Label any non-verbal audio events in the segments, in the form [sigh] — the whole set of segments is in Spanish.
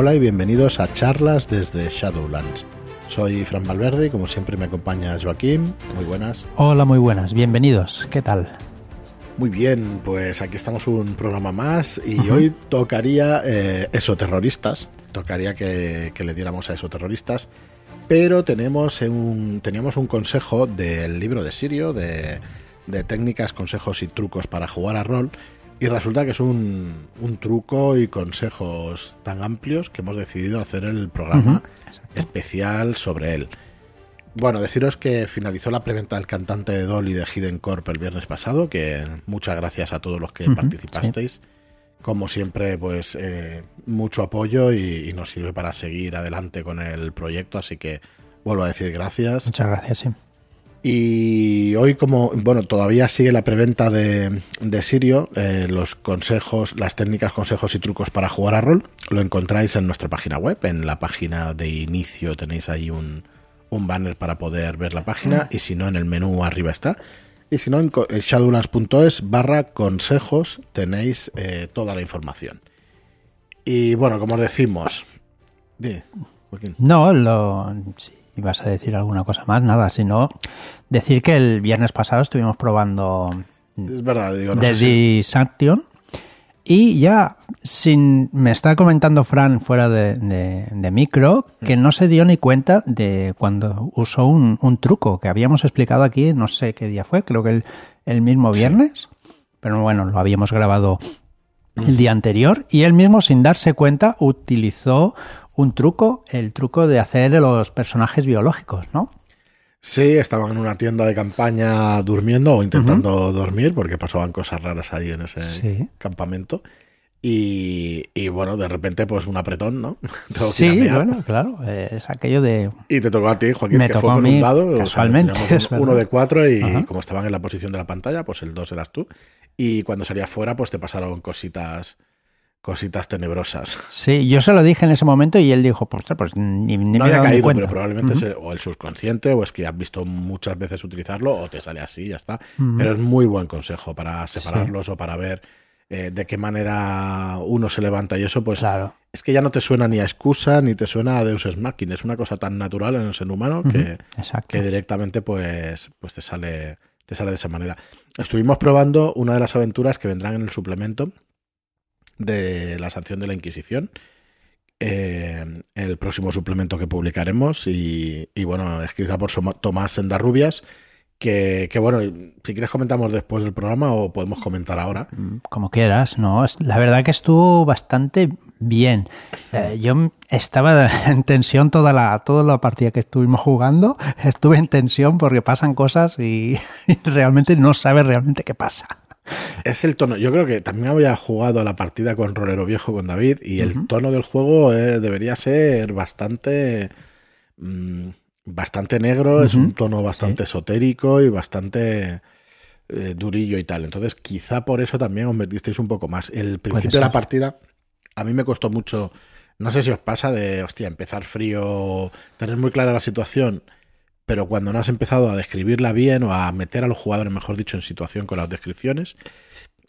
Hola y bienvenidos a charlas desde Shadowlands. Soy Fran Valverde y como siempre me acompaña Joaquín. Muy buenas. Hola, muy buenas. Bienvenidos. ¿Qué tal? Muy bien, pues aquí estamos un programa más y hoy tocaría eh, esoterroristas. Tocaría que, le diéramos a esoterroristas. Pero tenemos un, teníamos un consejo del libro de Sirio, de, de técnicas, consejos y trucos para jugar a rol y resulta que es un, truco y consejos tan amplios que hemos decidido hacer el programa especial sobre él. Bueno, deciros que finalizó la preventa del cantante de Dolly de Hidden Corp el viernes pasado, que muchas gracias a todos los que participasteis. Como siempre, pues eh, mucho apoyo y, y, nos sirve para seguir adelante con el proyecto, así que vuelvo a decir gracias. Muchas gracias, sí. Y hoy, como bueno, todavía sigue la preventa de, de Sirio, eh, los consejos, las técnicas, consejos y trucos para jugar a rol, lo encontráis en nuestra página web. En la página de inicio tenéis ahí un, banner para poder ver la página, y si no, en el menú arriba está. Y si no, en shadowlands.es barra consejos tenéis eh, toda la información. Y bueno, como os decimos. no, lo, vas a decir alguna cosa más, nada, sino decir que el viernes pasado estuvimos probando es verdad, digo, y ya sin me está comentando Fran fuera de, micro que no se dio ni cuenta de cuando usó un, truco que habíamos explicado aquí, no sé qué día fue, creo que el, mismo viernes, pero bueno, lo habíamos grabado el día anterior y él mismo sin darse cuenta utilizó un truco, el truco de hacer los personajes biológicos, ¿no? Sí, estaban en una tienda de campaña durmiendo o intentando dormir porque pasaban cosas raras ahí en ese campamento. Y, bueno, de repente, pues un apretón, ¿no? [laughs] sí, bueno, claro, es aquello de... Y te tocó a ti, Joaquín, Me que fue con un dado. Casualmente. uno de cuatro y como estaban en la posición de la pantalla, pues el dos eras tú. Y cuando salía fuera, pues te pasaron cositas cositas tenebrosas. Sí, yo se lo dije en ese momento y él dijo, pues, pues ni, no había caído, pero probablemente o el subconsciente o es que has visto muchas veces utilizarlo o te sale así, ya está. Pero es muy buen consejo para separarlos o para ver eh, de qué manera uno se levanta y eso, pues claro. es que ya no te suena ni a excusa ni te suena a Deus Ex Machina, es una cosa tan natural en el ser humano que, que directamente pues, pues te sale te sale de esa manera. Estuvimos probando una de las aventuras que vendrán en el suplemento, de la sanción de la Inquisición. Eh, el próximo suplemento que publicaremos y, bueno, escrita por Tomás Sendarrubias, que, que bueno, si quieres comentamos después del programa o podemos comentar ahora. Mm, como quieras, no, la verdad que estuvo bastante bien. Eh, yo estaba [laughs] en tensión toda la, toda la partida que estuvimos jugando, [laughs] estuve en tensión porque pasan cosas y, [laughs] y realmente no sabes realmente qué pasa. Es el tono. Yo creo que también había jugado a la partida con Rolero Viejo con David y el tono del juego eh, debería ser bastante. Mm, bastante negro, es un tono bastante esotérico y bastante eh, durillo y tal. Entonces, quizá por eso también os metisteis un poco más. El principio de la partida a mí me costó mucho. No sé si os pasa de, hostia, empezar frío, tener muy clara la situación pero cuando no has empezado a describirla bien o a meter a los jugadores, mejor dicho, en situación con las descripciones,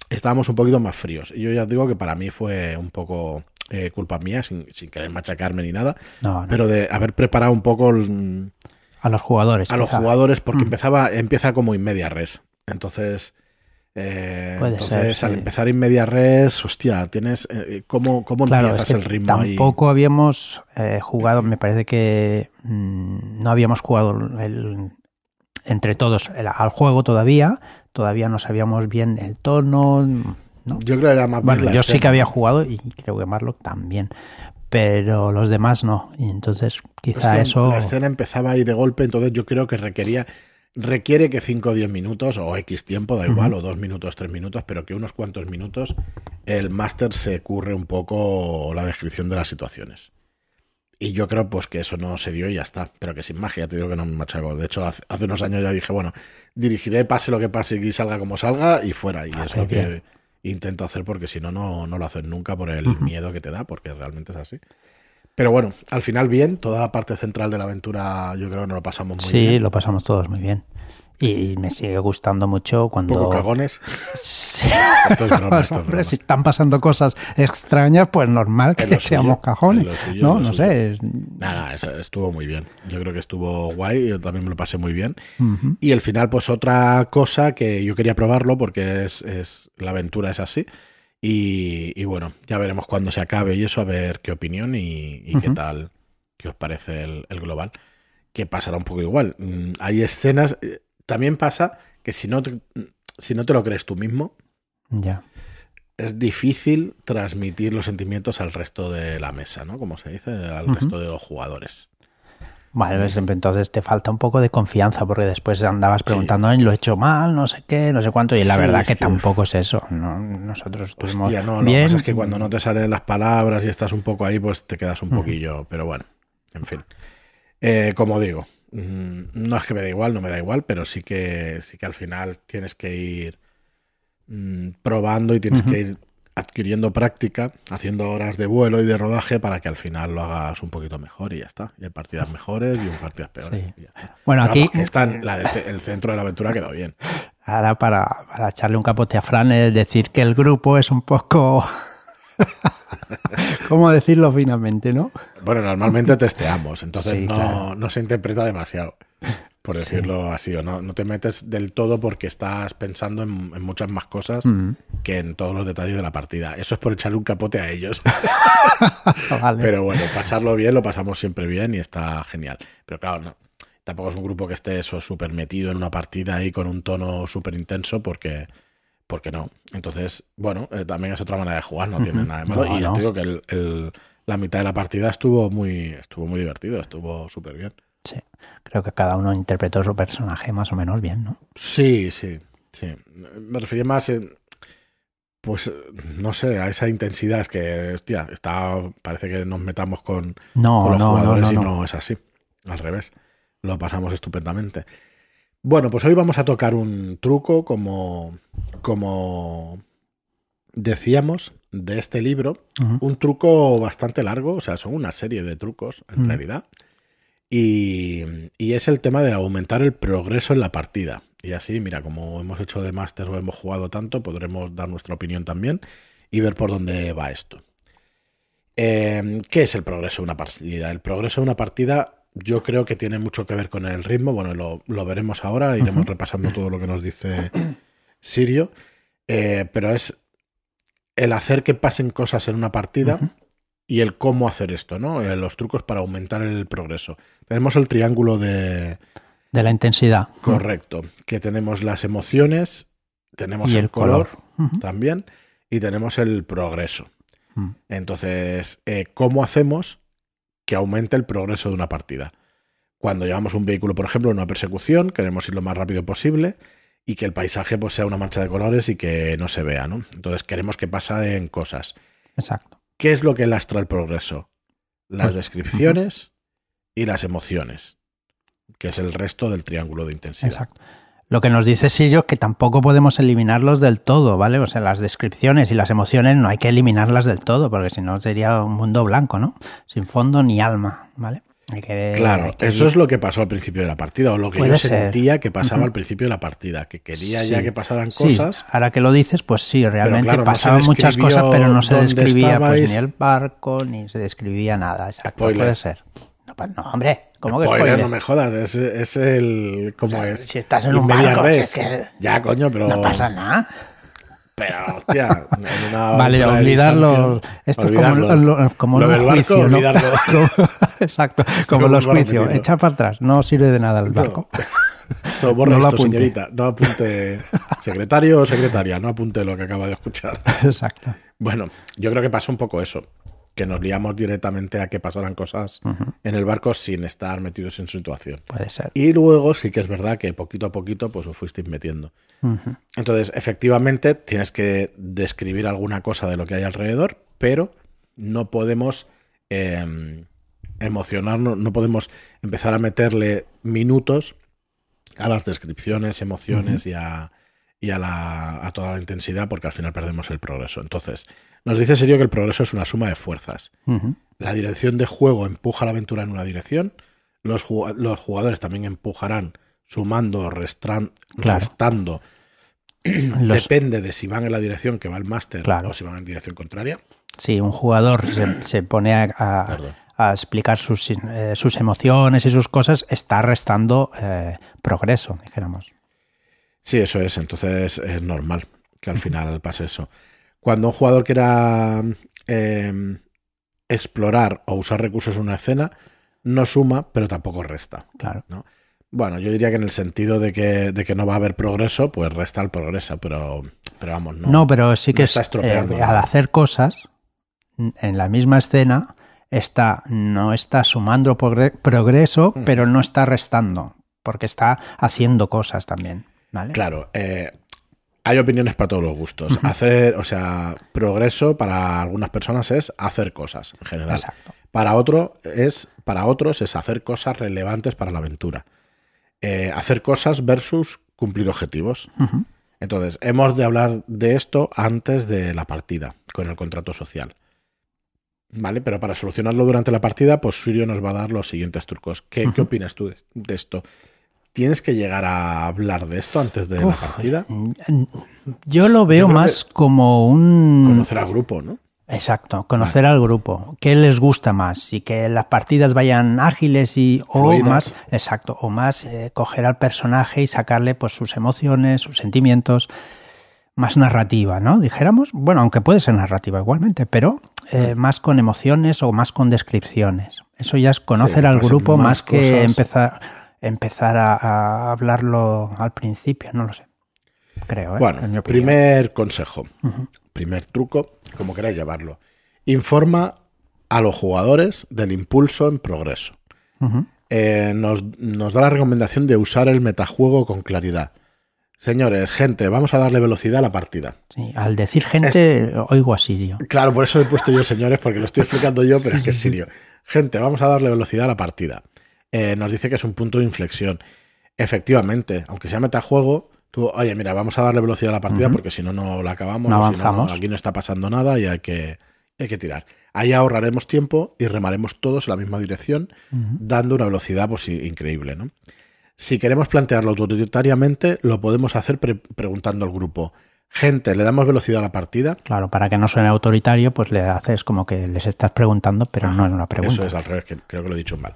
estábamos un poquito más fríos. Y yo ya digo que para mí fue un poco eh, culpa mía, sin, querer machacarme ni nada, pero de haber preparado un poco... a los jugadores. A los jugadores, porque mm. empezaba, empieza como en media res. Entonces eh, entonces, al empezar en media res, hostia, tienes eh, cómo, cómo empiezas el ritmo tampoco habíamos eh, jugado, me parece que mm, no habíamos jugado entre todos al juego todavía, todavía no sabíamos bien el tono. Yo creo que era más Bueno, yo sí que había jugado y creo que Marlock también, pero los demás no. Y entonces quizá eso. La escena empezaba ahí de golpe, entonces yo creo que requería requiere que 5 o 10 minutos o X tiempo, da igual, o 2 minutos, 3 minutos, pero que unos cuantos minutos el máster se curre un poco la descripción de las situaciones. Y yo creo pues que eso no se dio y ya está, pero que sin magia, te digo que no me machaco. De hecho, hace, unos años ya dije, bueno, dirigiré, pase lo que pase y salga como salga y fuera. Y es lo que intento hacer porque si no, no lo haces nunca por el miedo que te da, porque realmente es así. Pero bueno, al final bien, toda la parte central de la aventura yo creo que nos lo pasamos muy sí, bien. lo pasamos todos muy bien. Y me sigue gustando mucho cuando... Poco cagones. Sí. Esto es broma, esto es Hombre, si están pasando cosas extrañas, pues normal que seamos cajones. suyo, no, no suyo. sé. Nada, estuvo muy bien. Yo creo que estuvo guay, yo también me lo pasé muy bien. Ujú. Y el final, pues otra cosa que yo quería probarlo porque es, es la aventura es así. Y, y bueno, ya veremos cuando se acabe y eso, a ver qué opinión y, y qué tal, qué os parece el, el global. Que pasará un poco igual. Mm, Hay escenas, eh, también pasa que si no te, si no te lo crees tú mismo, Ya. es difícil transmitir los sentimientos al resto de la mesa, ¿no? Como se dice, al resto de los jugadores. Vale, pues entonces te falta un poco de confianza porque después andabas preguntando, "Ay, lo he hecho mal, no sé qué, no sé cuánto, y la Sí, verdad es que, que- tampoco es eso. No, nosotros estuvimos Hostia, no, lo que pasa es que cuando no te salen las palabras y estás un poco ahí, pues te quedas un Ujú. poquillo. Pero bueno, en fin. Eh, como digo, mm, no es que me da igual, no me da igual, pero sí que, sí que al final tienes que ir mm, probando y tienes que ir adquiriendo práctica, haciendo horas de vuelo y de rodaje para que al final lo hagas un poquito mejor y ya está. Y hay partidas [laughs] mejores y partidas peores. Sí. y ya está. Bueno, Pero aquí, de- el centro de la aventura quedó bien. [laughs] ahora para, para echarle un capote a Fran, es decir que el grupo es un poco... [laughs] ¿Cómo decirlo finamente, no? Bueno, normalmente testeamos, entonces Sí, no, claro. no se interpreta demasiado, por Sí. decirlo así, o no, no te metes del todo porque estás pensando en, en muchas más cosas que en todos los detalles de la partida. Eso es por echarle un capote a ellos. [laughs] vale. Pero bueno, pasarlo bien, lo pasamos siempre bien y está genial. Pero claro, no, tampoco es un grupo que esté eso súper metido en una partida ahí con un tono súper intenso porque, porque no. Entonces, bueno, eh, también es otra manera de jugar, no tiene Ujú. nada de malo. No, y ya no. te digo que el- el- la mitad de la partida estuvo muy, estuvo muy divertido, estuvo súper bien. Sí, creo que cada uno interpretó su personaje más o menos bien, ¿no? Sí, sí, sí. Me refería más en, pues, no sé, a esa intensidad. Es que, hostia, está, parece que nos metamos con, No, con los no, no, jugadores no, y no. no es así. Al revés. Lo pasamos estupendamente. Bueno, pues hoy vamos a tocar un truco como, como decíamos de este libro. Ujú. Un truco bastante largo, o sea, son una serie de trucos en Mm. realidad. Y, y es el tema de aumentar el progreso en la partida. Y así, mira, como hemos hecho de máster o hemos jugado tanto, podremos dar nuestra opinión también y ver por dónde va esto. Eh, ¿Qué es el progreso de una partida? El progreso de una partida yo creo que tiene mucho que ver con el ritmo. Bueno, lo, lo veremos ahora, iremos repasando todo lo que nos dice Sirio. Eh, pero es el hacer que pasen cosas en una partida. Y el cómo hacer esto, ¿no? Eh, los trucos para aumentar el progreso. Tenemos el triángulo de... De la intensidad. Correcto. Que tenemos las emociones, tenemos Y el, el color, también y tenemos el progreso. Mm. Entonces, eh, ¿cómo hacemos que aumente el progreso de una partida? Cuando llevamos un vehículo, por ejemplo, en una persecución, queremos ir lo más rápido posible y que el paisaje pues, sea una mancha de colores y que no se vea, ¿no? Entonces queremos que pasen cosas. Exacto. ¿Qué es lo que lastra el progreso? Las descripciones y las emociones, que es el resto del triángulo de intensidad. Exacto. Lo que nos dice Sirio es que tampoco podemos eliminarlos del todo, ¿vale? O sea, las descripciones y las emociones no hay que eliminarlas del todo, porque si no sería un mundo blanco, ¿no? Sin fondo ni alma, ¿vale? Hay que, Claro, hay que eso es lo que pasó al principio de la partida, o lo que yo ser. sentía que pasaba al principio de la partida, que quería Sí. ya que pasaran Sí, cosas. ahora que lo dices, pues sí, realmente claro, no se pasaban muchas cosas, pero no se describía pues, ni el barco, ni se describía nada. Exacto, Spoiler. puede ser. No, pa- no, hombre, ¿cómo que Spoiler, no me jodas, es, es el. ¿Cómo O sea, es? si estás en un barco, si es que Ya, coño, pero. no pasa nada. Pero, hostia, en una [laughs] Vale, olvidarlo. Esto es como, olvidarlo. lo- como Lo los del barco, juicios, ¿no? olvidarlo. [laughs] Como- [laughs] Exacto, como los juicios. Echar para atrás, no sirve de nada el barco. No, borra No esto, apunte. señorita. No apunte. Secretario o secretaria, no apunte lo que acaba de escuchar. Exacto. Bueno, yo creo que pasó un poco eso. Que nos liamos directamente a que pasaran cosas en el barco sin estar metidos en su situación. Puede ser. Y luego sí que es verdad que poquito a poquito pues os fuisteis metiendo. Entonces, efectivamente, tienes que describir alguna cosa de lo que hay alrededor, pero no podemos eh, emocionarnos, no podemos empezar a meterle minutos a las descripciones, emociones y, a, y a, la, a toda la intensidad porque al final perdemos el progreso. Entonces, nos dice serio que el progreso es una suma de fuerzas. La dirección de juego empuja la aventura en una dirección, los, ju- los jugadores también empujarán sumando, restran- Claro. restando. [clears throat] Los- Depende de si van en la dirección que va el máster Claro. o si van en dirección contraria. Sí, un jugador se, se pone a, a- Perdón. a explicar sus, eh, sus emociones y sus cosas, está restando eh, progreso, dijéramos. Sí, eso es. Entonces es normal que al final pase eso. Cuando un jugador quiera eh, explorar o usar recursos en una escena, no suma, pero tampoco resta. Claro. Bueno, yo diría que en el sentido de que, de que no va a haber progreso, pues resta el progreso, pero, pero vamos, no. No, pero sí que no es, está eh, al hacer cosas en la misma escena está no está sumando progre- progreso, Mm. pero no está restando, porque está haciendo cosas también, ¿vale? Claro, eh, hay opiniones para todos los gustos. Hacer, o sea, progreso para algunas personas es hacer cosas en general. Exacto. Para otro es, para otros es hacer cosas relevantes para la aventura. Eh, hacer cosas versus cumplir objetivos. Entonces, hemos de hablar de esto antes de la partida, con el contrato social. ¿Vale? Pero para solucionarlo durante la partida, pues Sirio nos va a dar los siguientes trucos. ¿Qué, opinas tú de, de esto? ¿Tienes que llegar a hablar de esto antes de Uf, la partida? Yo lo veo más como un... Conocer al grupo, ¿no? Exacto, conocer al grupo. ¿Qué les gusta más? Y que las partidas vayan ágiles y o Fluidas. más, exacto, o más eh, coger al personaje y sacarle pues sus emociones, sus sentimientos, más narrativa, ¿no? Dijéramos, bueno, aunque puede ser narrativa igualmente, pero eh, más con emociones o más con descripciones. Eso ya es conocer al grupo más más, que cosas. empezar empezar a, a hablarlo al principio, no lo sé. Creo, ¿eh? Bueno, mi primer consejo, primer truco, como queráis llamarlo. Informa a los jugadores del impulso en progreso. Eh, nos, nos da la recomendación de usar el metajuego con claridad. Señores, gente, vamos a darle velocidad a la partida. Sí, al decir gente, oigo a Sirio. Claro, por eso he puesto yo señores, porque lo estoy explicando yo, [laughs] pero es que es serio. Gente, vamos a darle velocidad a la partida. Eh, nos dice que es un punto de inflexión. Efectivamente, aunque sea metajuego, tú, oye, mira, vamos a darle velocidad a la partida porque si no, no la acabamos. No o si no, avanzamos. aquí no está pasando nada y hay que, hay que tirar. Ahí ahorraremos tiempo y remaremos todos en la misma dirección, dando una velocidad pues, increíble. ¿no? Si queremos plantearlo autoritariamente, lo podemos hacer pre- preguntando al grupo. Gente, ¿le damos velocidad a la partida? Claro, para que no suene autoritario, pues le haces como que les estás preguntando, pero no es una pregunta. Eso es al revés, que creo que lo he dicho mal.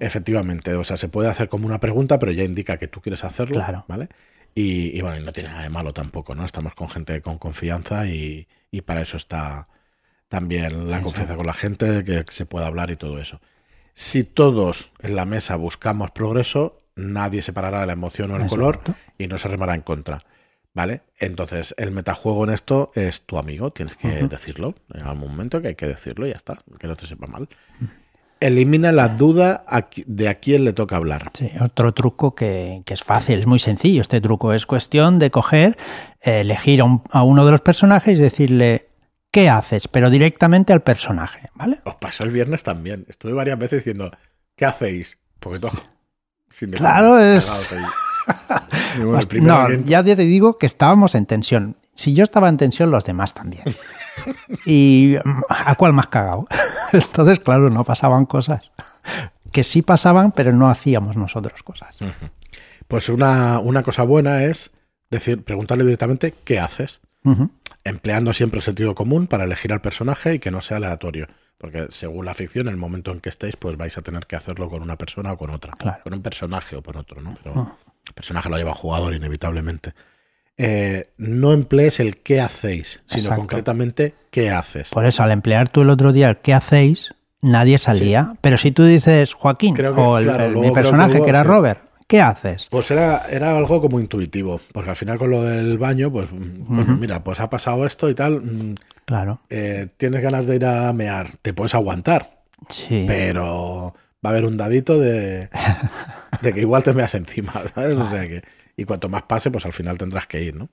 Efectivamente, o sea, se puede hacer como una pregunta, pero ya indica que tú quieres hacerlo, Claro. ¿vale? Y, y bueno, y no tiene nada de malo tampoco, ¿no? Estamos con gente con confianza y, y para eso está también la Sí, confianza con la gente, que se pueda hablar y todo eso. Si todos en la mesa buscamos progreso, nadie separará la emoción o el color y no se remará en contra. ¿Vale? Entonces, el metajuego en esto es tu amigo, tienes que decirlo. En algún momento que hay que decirlo y ya está, que no te sepa mal. Elimina la duda de a quién le toca hablar. Sí, otro truco que, que es fácil, es muy sencillo. Este truco es cuestión de coger, elegir a, un- a uno de los personajes y decirle, ¿qué haces? Pero directamente al personaje, ¿vale? Os pasó el viernes también. Estuve varias veces diciendo, ¿qué hacéis? Porque todo. sin Claro, es- [laughs] bueno, no, que- ya te digo que estábamos en tensión. Si yo estaba en tensión, los demás también. ¿Y a cuál más cagado? [laughs] Entonces, claro, no pasaban cosas. Que sí pasaban, pero no hacíamos nosotros cosas. Pues una, una cosa buena es decir, preguntarle directamente, ¿qué haces? Empleando siempre el sentido común para elegir al personaje y que no sea aleatorio. Porque según la ficción, en el momento en que estéis, pues vais a tener que hacerlo con una persona o con otra. Claro. Con un personaje o con otro, ¿no? Pero. El personaje lo lleva jugador inevitablemente. Eh, no emplees el qué hacéis, sino Exacto. concretamente qué haces. Por eso, al emplear tú el otro día el ¿qué hacéis? Nadie salía. Pero si tú dices Joaquín que, o el- claro, el- luego mi que personaje hubo, que era sí. Robert, ¿qué haces? Pues era, era algo como intuitivo, porque al final con lo del baño, pues, bueno, mira, pues ha pasado esto y tal, mm, Claro. eh, tienes ganas de ir a mear, te puedes aguantar, Sí. pero va a haber un dadito de, [laughs] de que igual te meas encima, [laughs] ¿sabes? O sea que, y cuanto más pase, pues al final tendrás que ir, ¿no?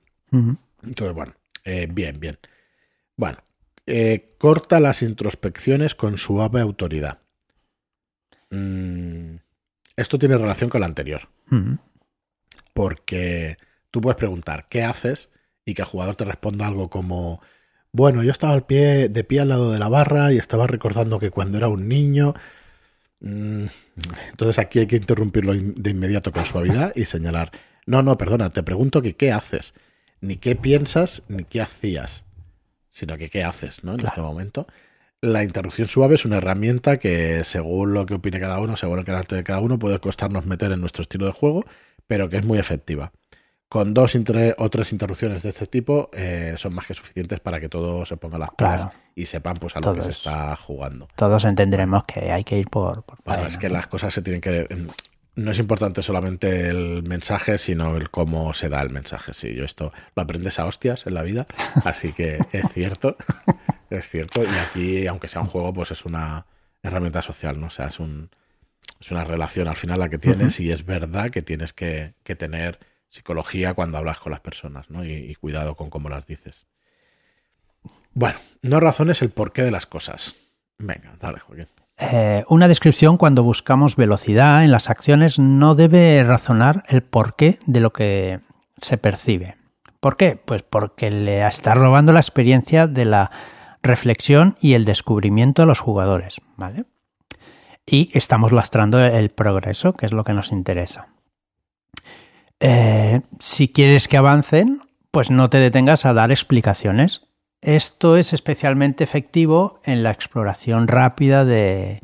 Entonces, bueno, eh, bien, bien. Bueno, eh, corta las introspecciones con suave autoridad. Mm, esto tiene relación con la anterior, porque Tú puedes preguntar, ¿qué haces? Y que el jugador te responda algo como, bueno, yo estaba al pie, de pie al lado de la barra y estaba recordando que cuando era un niño... Mm, entonces aquí hay que interrumpirlo de inmediato con suavidad y señalar, no, no, perdona, te pregunto que qué haces, ni qué piensas, ni qué hacías, sino que qué haces, ¿no? En este momento. La interrupción suave es una herramienta que, según lo que opine cada uno, según el carácter de cada uno, puede costarnos meter en nuestro estilo de juego, pero que es muy efectiva. Con dos o tres interrupciones de este tipo eh, son más que suficientes para que todos se pongan las pilas y sepan pues a lo que se está jugando. Todos entenderemos que hay que ir por... por bueno, es que las cosas se tienen que... No es importante solamente el mensaje, sino el cómo se da el mensaje. Sí, yo esto lo aprendes a hostias en la vida, [laughs] así que es cierto. Es cierto, y aquí, aunque sea un juego, pues es una herramienta social, ¿no? O sea, es, un, es una relación al final la que tienes y es verdad que tienes que, tener psicología cuando hablas con las personas, ¿no? Y, cuidado con cómo las dices. Bueno, no razones el porqué de las cosas. Venga, dale, Joaquín. Eh, una descripción cuando buscamos velocidad en las acciones no debe razonar el porqué de lo que se percibe. ¿Por qué? Pues porque le está robando la experiencia de la reflexión y el descubrimiento de los jugadores, ¿vale? Y estamos lastrando el progreso, que es lo que nos interesa. Eh, si quieres que avancen, pues no te detengas a dar explicaciones. Esto es especialmente efectivo en la exploración rápida de,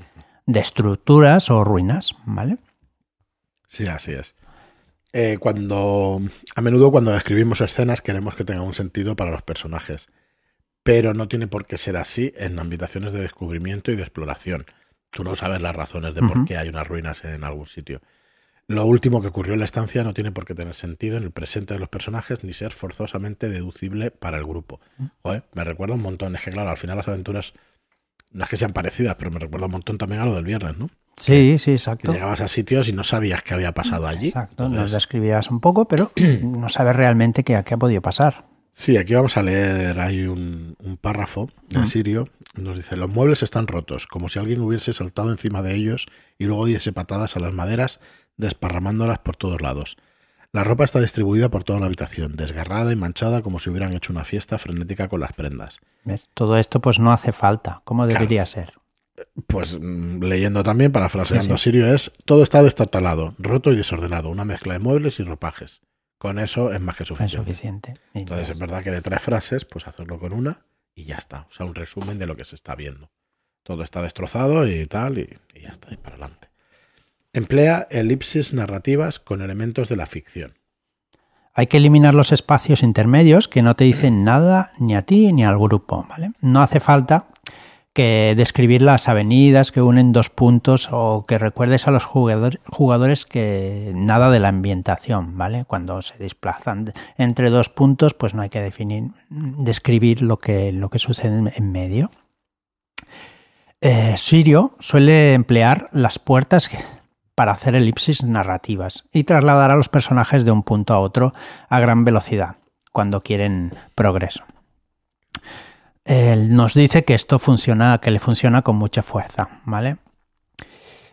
de estructuras o ruinas, ¿vale? Sí, así es. Eh, cuando a menudo cuando describimos escenas queremos que tengan un sentido para los personajes pero no tiene por qué ser así en habitaciones de descubrimiento y de exploración. Tú no sabes las razones de por qué hay unas ruinas en algún sitio. Lo último que ocurrió en la estancia no tiene por qué tener sentido en el presente de los personajes ni ser forzosamente deducible para el grupo. me recuerda un montón. Es que, claro, al final las aventuras no es que sean parecidas, pero me recuerda un montón también a lo del viernes, ¿no? Sí, sí, exacto. llegabas a sitios y no sabías qué había pasado allí. Exacto, nos describías un poco, pero [clears throat] no sabes realmente qué, qué ha podido pasar. Sí, aquí vamos a leer, hay un, párrafo de Sirio, nos dice, los muebles están rotos, como si alguien hubiese saltado encima de ellos y luego diese patadas a las maderas, desparramándolas por todos lados. La ropa está distribuida por toda la habitación, desgarrada y manchada como si hubieran hecho una fiesta frenética con las prendas. ¿Ves? Todo esto pues no hace falta, ¿cómo debería ser? Pues mm, leyendo también, parafraseando a Sirio, es todo está destartalado, roto y desordenado, una mezcla de muebles y ropajes. Con eso es más que suficiente. Entonces es verdad que de tres frases, pues hacerlo con una y ya está. O sea, un resumen de lo que se está viendo. Todo está destrozado y tal, y, ya está, y para adelante. Emplea elipsis narrativas con elementos de la ficción. Hay que eliminar los espacios intermedios que no te dicen nada ni a ti ni al grupo, ¿vale? No hace falta que describir las avenidas que unen dos puntos o que recuerdes a los jugadores que nada de la ambientación, ¿vale? Cuando se desplazan entre dos puntos, pues no hay que definir, describir lo que, lo que sucede en medio. Eh, Sirio suele emplear las puertas para hacer elipsis narrativas y trasladar a los personajes de un punto a otro a gran velocidad cuando quieren progreso. Nos dice que esto funciona, que le funciona con mucha fuerza, ¿vale?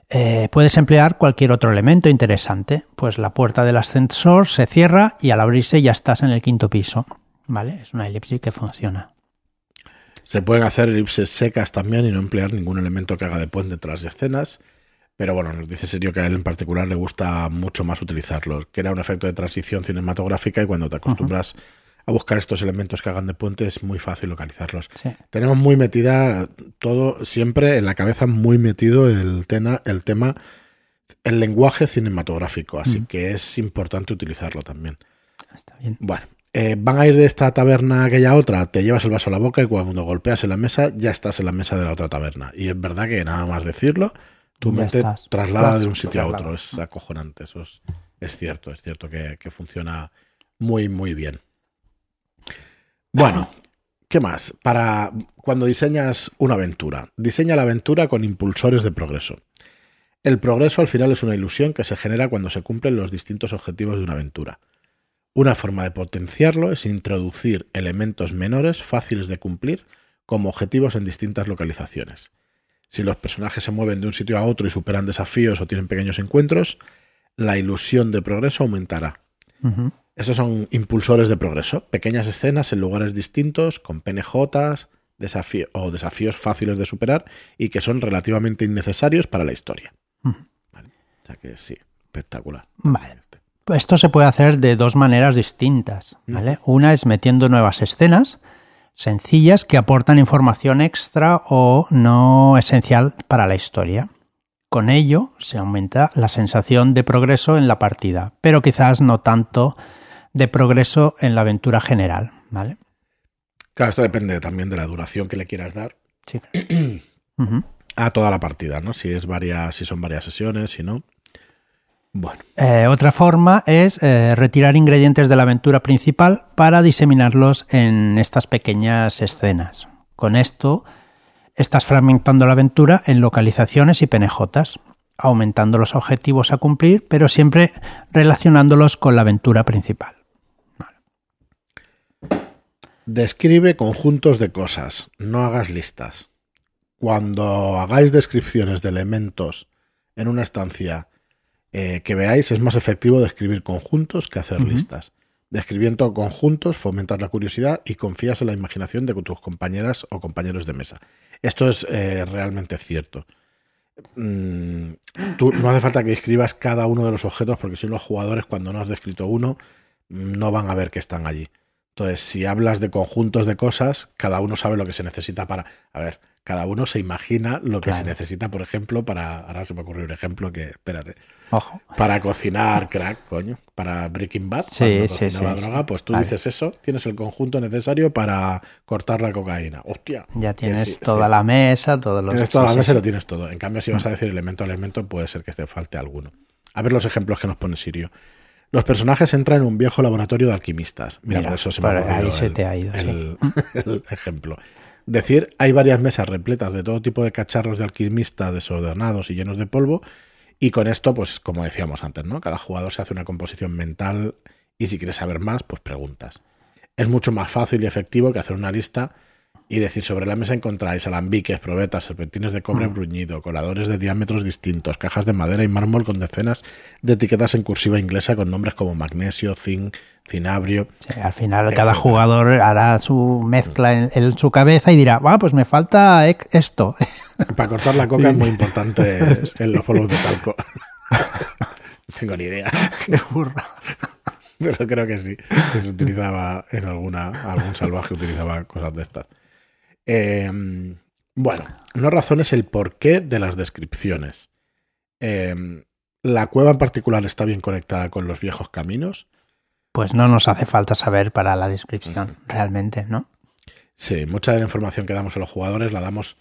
Eh, puedes emplear cualquier otro elemento interesante, pues la puerta del ascensor se cierra y al abrirse ya estás en el quinto piso, ¿vale? Es una elipsis que funciona. Se pueden hacer elipses secas también y no emplear ningún elemento que haga de puente detrás de escenas, pero bueno, nos dice serio que a él en particular le gusta mucho más utilizarlo, que era un efecto de transición cinematográfica y cuando te acostumbras a buscar estos elementos que hagan de puente, es muy fácil localizarlos. Tenemos muy metida todo, siempre en la cabeza muy metido el, tema, el tema, el lenguaje cinematográfico, así que es importante utilizarlo también. Está bien. Bueno, eh, van a ir de esta taberna a aquella otra, te llevas el vaso a la boca y cuando golpeas en la mesa ya estás en la mesa de la otra taberna. Y es verdad que nada más decirlo, tu mente traslada de un sitio a otro, es acojonante, eso es, cierto, es cierto que funciona muy, muy bien. Bueno, ¿qué más? Para cuando diseñas una aventura, diseña la aventura con impulsores de progreso. El progreso al final es una ilusión que se genera cuando se cumplen los distintos objetivos de una aventura. Una forma de potenciarlo es introducir elementos menores fáciles de cumplir como objetivos en distintas localizaciones. Si los personajes se mueven de un sitio a otro y superan desafíos o tienen pequeños encuentros, la ilusión de progreso aumentará. Estos son impulsores de progreso, pequeñas escenas en lugares distintos, con PNJs o desafíos fáciles de superar y que son relativamente innecesarios para la historia. O sea que sí, espectacular. Vale. Este. Esto se puede hacer de dos maneras distintas. ¿vale? Una es metiendo nuevas escenas sencillas que aportan información extra o no esencial para la historia. Con ello se aumenta la sensación de progreso en la partida, pero quizás no tanto de progreso en la aventura general, ¿vale? Claro, esto depende también de la duración que le quieras dar [clears throat] a toda la partida, ¿no? Si es varias, si son varias sesiones, si no. Bueno. Eh, otra forma es eh, retirar ingredientes de la aventura principal para diseminarlos en estas pequeñas escenas. Con esto estás fragmentando la aventura en localizaciones y penejotas, aumentando los objetivos a cumplir, pero siempre relacionándolos con la aventura principal. Describe conjuntos de cosas, no hagas listas. Cuando hagáis descripciones de elementos en una estancia eh, que veáis, es más efectivo describir conjuntos que hacer listas. Describiendo conjuntos fomentas la curiosidad y confías en la imaginación de tus compañeras o compañeros de mesa. Esto es eh, realmente cierto. Mm, tú, no hace falta que escribas cada uno de los objetos porque si los jugadores cuando no has descrito uno no van a ver que están allí. Entonces, si hablas de conjuntos de cosas, cada uno sabe lo que se necesita para... A ver, cada uno se imagina lo que se necesita, por ejemplo, para. Ahora se me ocurrió un ejemplo que. Espérate. Ojo. Para cocinar crack, coño. Para Breaking Bad. Sí, sí, sí, droga, pues tú dices eso, tienes el conjunto necesario para cortar la cocaína. Hostia. Ya tienes toda la mesa, todos los. Tienes toda la mesa y lo tienes todo. En cambio, si vas a decir elemento a elemento, puede ser que te falte alguno. A ver los ejemplos que nos pone Sirio. Los personajes entran en un viejo laboratorio de alquimistas. Mira, por eso se me ha ahí se te ha ido, el [laughs] ejemplo. Decir, hay varias mesas repletas de todo tipo de cacharros de alquimista desordenados y llenos de polvo. Y con esto, pues como decíamos antes, ¿no? Cada jugador se hace una composición mental y si quieres saber más, pues preguntas. Es mucho más fácil y efectivo que hacer una lista y decir sobre la mesa encontráis alambiques, probetas, serpentines de cobre mm. bruñido, coladores de diámetros distintos, cajas de madera y mármol con decenas de etiquetas en cursiva inglesa con nombres como magnesio, zinc, cinabrio. al final cada jugador hará su mezcla en, su cabeza y dirá, va, pues me falta esto. [laughs] Para cortar la coca es muy importante [laughs] en los polvos de talco. no [laughs] tengo ni idea. Qué burro. Pero creo que sí, que se utilizaba en alguna, algún salvaje utilizaba cosas de estas. Em, bueno, una razón es el porqué de las descripciones. Em, ¿La cueva en particular está bien conectada con los viejos caminos? Pues no nos hace falta saber para la descripción, realmente, ¿no? Sí, mucha de la información que damos a los jugadores la damos,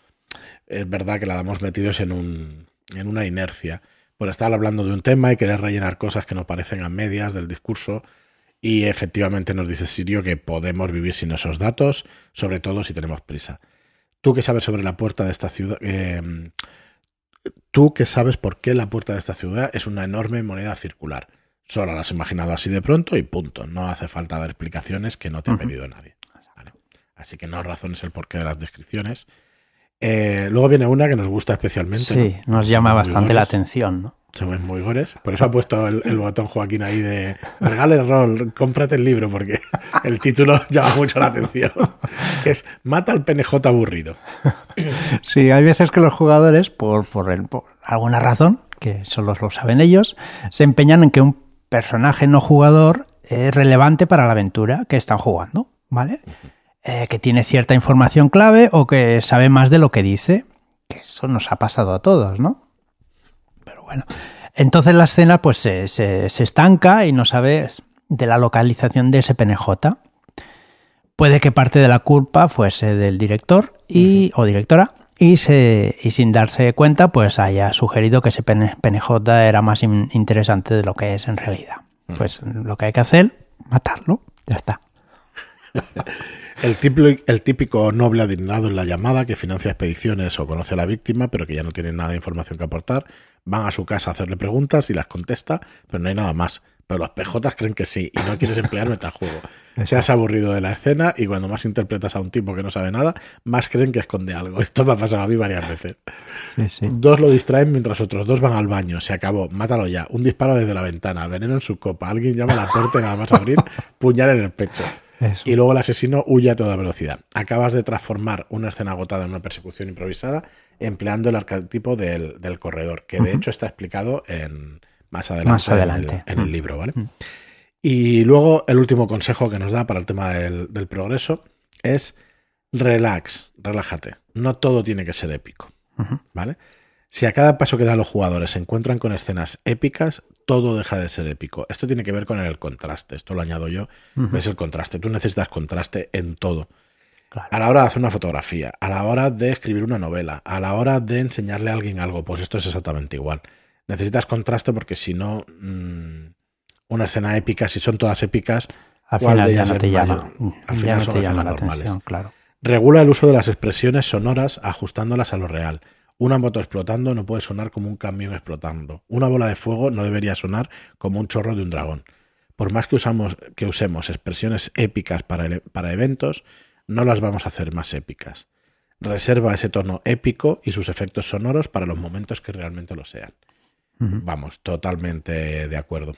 es verdad que la damos metidos en, un, en una inercia, por estar hablando de un tema y querer rellenar cosas que nos parecen a medias del discurso y efectivamente nos dice Sirio que podemos vivir sin esos datos, sobre todo si tenemos prisa. Tú que sabes sobre la puerta de esta ciudad, em, tú que sabes por qué la puerta de esta ciudad es una enorme moneda circular. Solo la has imaginado así de pronto y punto. No hace falta dar explicaciones que no te ha pedido nadie. Así que no razones el porqué de las descripciones. Eh, luego viene una que nos gusta especialmente. Sí, nos llama bastante la atención, ¿no? Somos muy gores. Por eso ha puesto el, botón Joaquín ahí de regale el rol, cómprate el libro, porque el título [laughs] llama mucho la atención. es Mata al PNJ aburrido. Sí, hay veces que los jugadores, por, por, alguna razón, que solo lo saben ellos, se empeñan en que un personaje no jugador es relevante para la aventura que están jugando, ¿vale? Eh, que tiene cierta información clave o que sabe más de lo que dice. Que eso nos ha pasado a todos, ¿no? Pero bueno. Entonces la escena pues se, se, estanca y no sabes de la localización de ese PNJ. Puede que parte de la culpa fuese del director y, o directora y, se, y sin darse cuenta pues haya sugerido que ese PNJ era más interesante de lo que es en realidad. Pues lo que hay que hacer, matarlo, ya está. [laughs] El típico, el típico noble adinerado en la llamada que financia expediciones o conoce a la víctima, pero que ya no tiene nada de información que aportar. Van a su casa a hacerle preguntas y las contesta, pero no hay nada más. pero los PJs creen que sí y no quieres emplear metajuego. Se [laughs] has aburrido de la escena y cuando más interpretas a un tipo que no sabe nada, más creen que esconde algo. [laughs] Esto me ha pasado a mí varias veces. Dos lo distraen mientras otros dos van al baño. Se acabó, mátalo ya. Un disparo desde la ventana, veneno en su copa. Alguien llama a la puerta y nada más abrir, [laughs] puñal en el pecho. Y luego el asesino huye a toda velocidad. Acabas de transformar una escena agotada en una persecución improvisada empleando el arquetipo del, corredor, que de hecho está explicado en, más adelante, En, el, libro. ¿vale? Y luego el último consejo que nos da para el tema del, progreso es relax, relájate. No todo tiene que ser épico. ¿Vale? Si a cada paso que dan los jugadores se encuentran con escenas épicas, todo deja de ser épico. Esto tiene que ver con el contraste. Esto lo añado yo. Es el contraste. Tú necesitas contraste en todo. A la hora de hacer una fotografía, a la hora de escribir una novela, a la hora de enseñarle a alguien algo, pues esto es exactamente igual. Necesitas contraste porque si no, mm, una escena épica, si son todas épicas, al final ya no te llama, al final llama la atención, claro. Regula el uso de las expresiones sonoras ajustándolas a lo real. Una moto explotando no puede sonar como un camión explotando. Una bola de fuego no debería sonar como un chorro de un dragón. Por más que, usamos, que usemos expresiones épicas para, para eventos, no las vamos a hacer más épicas. Reserva ese tono épico y sus efectos sonoros para los momentos que realmente lo sean. Vamos, totalmente de acuerdo.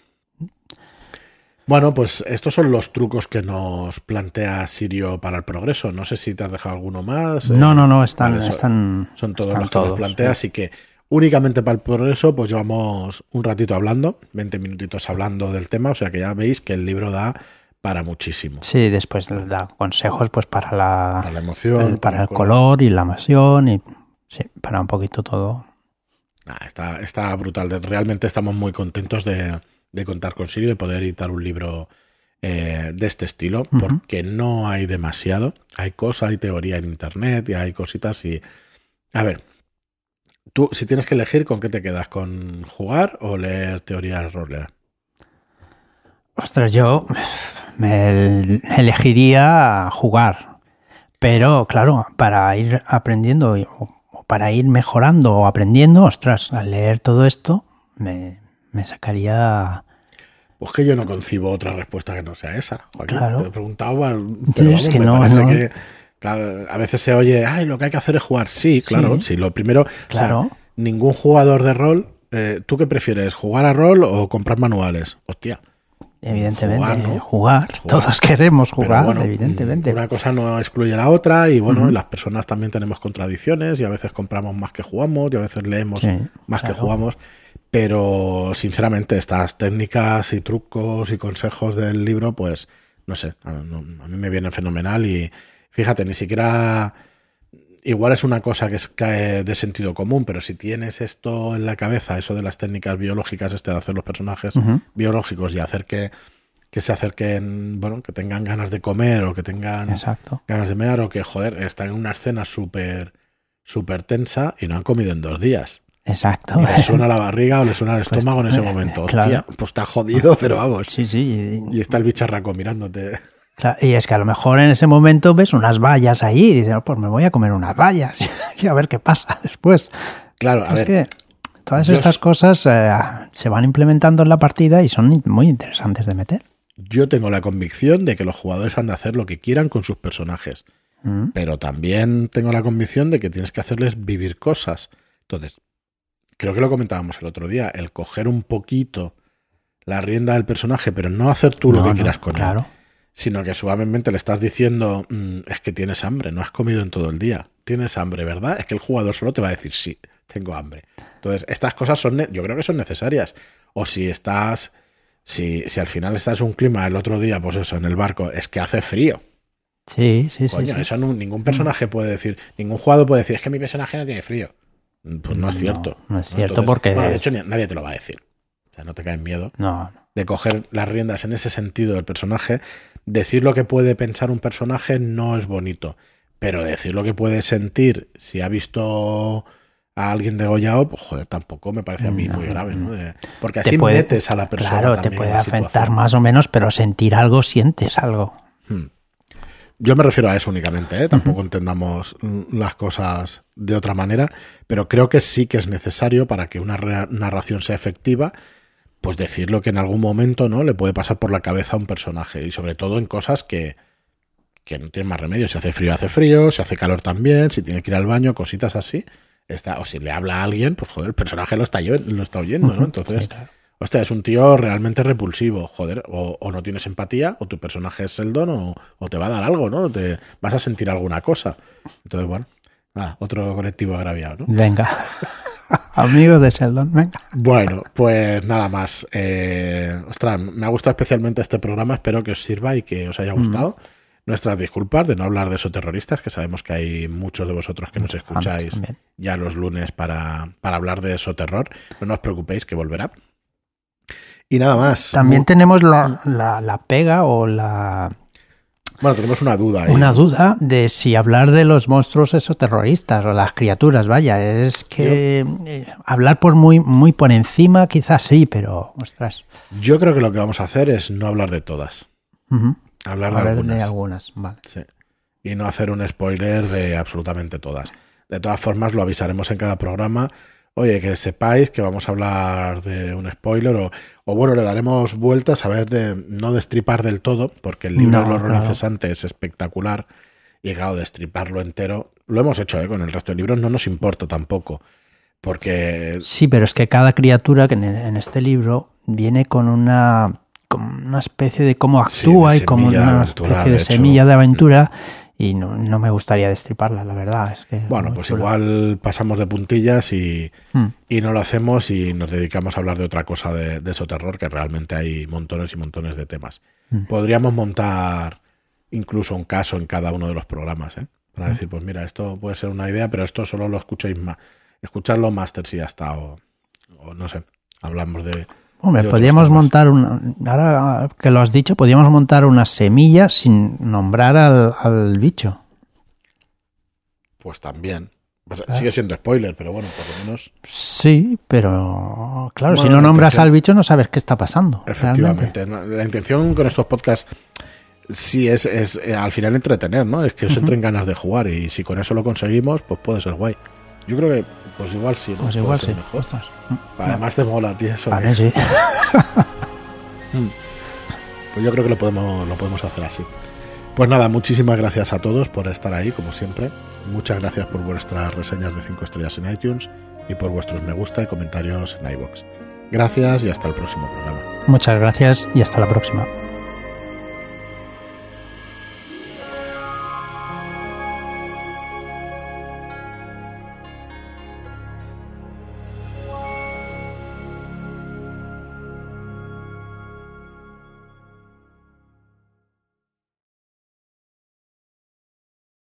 Bueno, pues estos son los trucos que nos plantea Sirio para el progreso. No sé si te has dejado alguno más. No, no, no, están, están son todos los que nos plantea, así que únicamente para el progreso, pues llevamos un ratito hablando, 20 minutitos hablando del tema, o sea que ya veis que el libro da para muchísimo. Sí, después da consejos pues para la, para la emoción, para, el color. y la emoción y sí, para un poquito todo. está, está brutal. Realmente estamos muy contentos de, contar con Sirio, de poder editar un libro eh, de este estilo, porque no hay demasiado. Hay cosas, hay teoría en internet y hay cositas y... A ver, tú si tienes que elegir, ¿con qué te quedas? ¿Con jugar o leer teoría de roller? Ostras, yo me elegiría jugar. Pero claro, para ir aprendiendo o para ir mejorando o aprendiendo, ostras, al leer todo esto me, sacaría... Pues que yo no concibo otra respuesta que no sea esa. Claro. Te pero es que no, que a veces se oye, ay, lo que hay que hacer es jugar. Sí, claro, sí, lo primero, claro. ningún jugador de rol, eh, ¿tú qué prefieres, jugar a rol o comprar manuales? Hostia. Evidentemente, jugar, Todos queremos jugar, evidentemente. Una cosa no excluye la otra y bueno, las personas también tenemos contradicciones y a veces compramos más que jugamos y a veces leemos más que jugamos. Pero sinceramente estas técnicas y trucos y consejos del libro, pues no sé, a mí me vienen fenomenal y fíjate, ni siquiera igual es una cosa que es cae de sentido común, pero si tienes esto en la cabeza, eso de las técnicas biológicas, este de hacer los personajes biológicos y hacer que, se acerquen, bueno, que tengan ganas de comer o que tengan ganas de mear o que, joder, están en una escena súper súper tensa y no han comido en dos días. Exacto. le suena la barriga o le suena el [laughs] pues estómago en ese momento. Hostia, pues está jodido, pero vamos. Sí, sí. Y está el bicharraco mirándote. Y es que a lo mejor en ese momento ves unas vallas ahí y dices, oh, pues me voy a comer unas vallas [laughs] y a ver qué pasa después. Claro, a ver. Que todas estas cosas eh, se van implementando en la partida y son muy interesantes de meter. Yo tengo la convicción de que los jugadores han de hacer lo que quieran con sus personajes. Mm. Pero también tengo la convicción de que tienes que hacerles vivir cosas. Entonces, creo que lo comentábamos el otro día, el coger un poquito la rienda del personaje, pero no hacer tú lo que quieras con claro. él sino que suavemente le estás diciendo, mm, es que tienes hambre, no has comido en todo el día, tienes hambre, ¿verdad? Es que el jugador solo te va a decir, sí, tengo hambre. Entonces, estas cosas son, yo creo que son necesarias. O si estás, si, si al final estás en un clima el otro día, pues eso, en el barco, es que hace frío. Sí, sí, Coño, sí. Eso ningún personaje puede decir, ningún jugador puede decir, es que mi personaje no tiene frío. Pues no es cierto. No, es cierto porque... de hecho, nadie te lo va a decir. O sea, no te cae miedo. No. De coger las riendas en ese sentido del personaje decir lo que puede pensar un personaje no es bonito, pero decir lo que puede sentir si ha visto a alguien degollado, pues joder, tampoco me parece a mí muy grave, ¿no? porque así metes a la persona. Claro, te puede afectar más o menos, pero sentir algo, sientes algo. Hmm. Yo me refiero a eso únicamente, ¿eh? tampoco entendamos las cosas de otra manera, pero creo que sí que es necesario para que una narración sea efectiva pues decir lo que en algún momento no le puede pasar por la cabeza a un personaje y sobre todo en cosas que, que no tienen más remedio. Si hace frío, hace frío, si hace calor también, si tiene que ir al baño, cositas así. Está, o si le habla a alguien, pues joder, el personaje lo está, lo está oyendo, ¿no? Entonces, hostia, es un tío realmente repulsivo, joder, o, no tienes empatía, o tu personaje es el o, o te va a dar algo, ¿no? Te vas a sentir alguna cosa. Entonces, bueno, nada, otro colectivo agraviado, ¿no? Venga. [laughs] Amigo de Sheldon, venga. Bueno, pues nada más. Eh, ostras, me ha gustado especialmente este programa, espero que os sirva y que os haya gustado. Nuestras disculpas de no hablar de esos terroristas, que sabemos que hay muchos de vosotros que nos escucháis ya los lunes para, para hablar de eso terror. No os preocupéis, que volverá. Y nada más. También tenemos la, la, pega o la bueno, tenemos una duda. Ahí. Una duda de si hablar de los monstruos terroristas o las criaturas, vaya, es que eh, hablar por muy, muy por encima quizás sí, pero ostras. Yo creo que lo que vamos a hacer es no hablar de todas. Hablar de algunas. Sí. Y no hacer un spoiler de absolutamente todas. De todas formas, lo avisaremos en cada programa. Oye, que sepáis que vamos a hablar de un spoiler o, o bueno, le daremos vueltas a ver de no destripar del todo, porque el libro de los claro. es espectacular y claro, destriparlo entero, lo hemos hecho ¿eh? con el resto de libros, no nos importa tampoco, porque... Sí, pero es que cada criatura que en este libro viene con una como una especie de cómo actúa y como una especie de, semilla de aventura y no, me gustaría destriparla, la verdad. Es que bueno, pues igual pasamos de puntillas y, hmm. y, no lo hacemos y nos dedicamos a hablar de otra cosa de, de terror, que realmente hay montones y montones de temas. Hmm. Podríamos montar incluso un caso en cada uno de los programas, ¿eh? Para hmm. decir, pues mira, esto puede ser una idea, pero esto solo lo escucháis más. Escucharlo máster si ya está, o no sé, hablamos de Hombre, podríamos montar una. Ahora que lo has dicho, podríamos montar una semilla sin nombrar al, bicho. Pues también. Pues sigue siendo spoiler, pero bueno, por lo menos. Sí, pero claro, si no nombras al bicho no sabes qué está pasando. Efectivamente. La intención con estos podcasts sí es, es eh, al final entretener, ¿no? Es que os entren ganas de jugar y si con eso lo conseguimos, pues puede ser guay. Yo creo que, pues igual sí. Pues igual sí. Además te mola, tío, eso. A sí. [laughs] Mm. pues yo creo que lo podemos, lo podemos hacer así. Pues nada, muchísimas gracias a todos por estar ahí, como siempre. Muchas gracias por vuestras reseñas de 5 estrellas en iTunes y por vuestros me gusta y comentarios en iBox. Gracias y hasta el próximo programa. Muchas gracias y hasta la próxima.